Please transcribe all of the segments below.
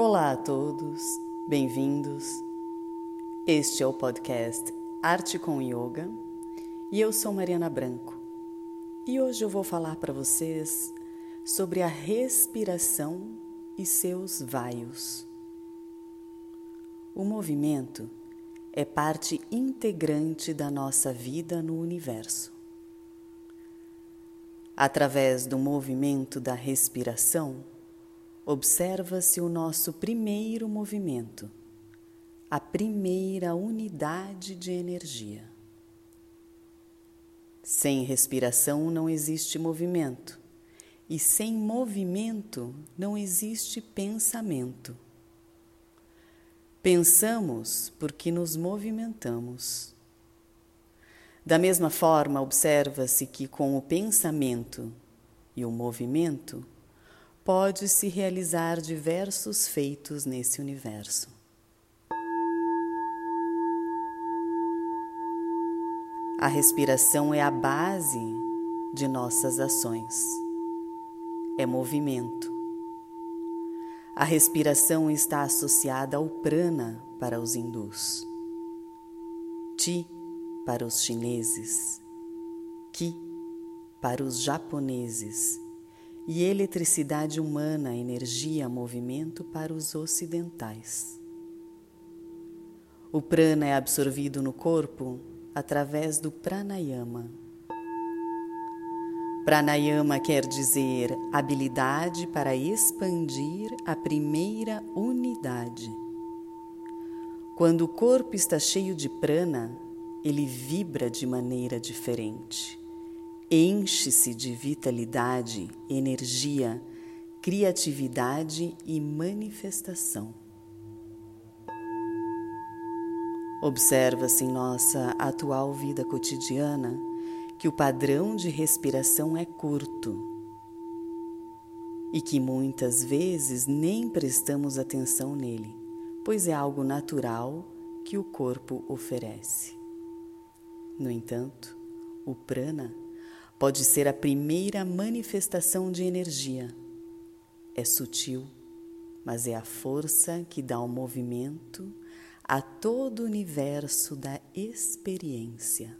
Olá a todos, bem-vindos. Este é o podcast Arte com Yoga e eu sou Mariana Branco. E hoje eu vou falar para vocês sobre a respiração e seus vaios. O movimento é parte integrante da nossa vida no universo. Através do movimento da respiração, observa-se o nosso primeiro movimento, a primeira unidade de energia. Sem respiração não existe movimento, e sem movimento não existe pensamento. Pensamos porque nos movimentamos. Da mesma forma, observa-se que com o pensamento e o movimento pode-se realizar diversos feitos nesse universo. A respiração é a base de nossas ações. É movimento. A respiração está associada ao prana para os hindus, ti para os chineses, ki para os japoneses e eletricidade humana, energia, movimento para os ocidentais. O prana é absorvido no corpo através do pranayama Pranayama quer dizer habilidade para expandir a primeira unidade. Quando o corpo está cheio de prana, ele vibra de maneira diferente. Enche-se de vitalidade, energia, criatividade e manifestação. Observa-se em nossa atual vida cotidiana que o padrão de respiração é curto e que muitas vezes nem prestamos atenção nele, pois é algo natural que o corpo oferece. No entanto, o prana pode ser a primeira manifestação de energia. É sutil, mas é a força que dá o movimento a todo o universo da experiência.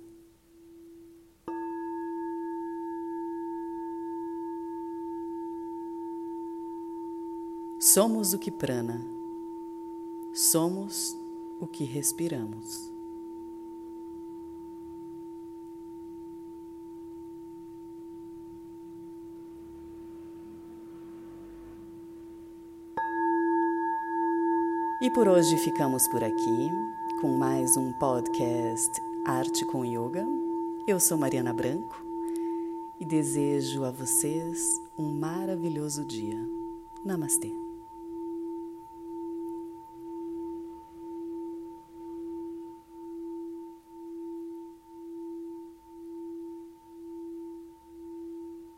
Somos o que prana, somos o que respiramos. E por hoje ficamos por aqui com mais um podcast Arte com Yoga. Eu sou Mariana Branco e desejo a vocês um maravilhoso dia. Namastê.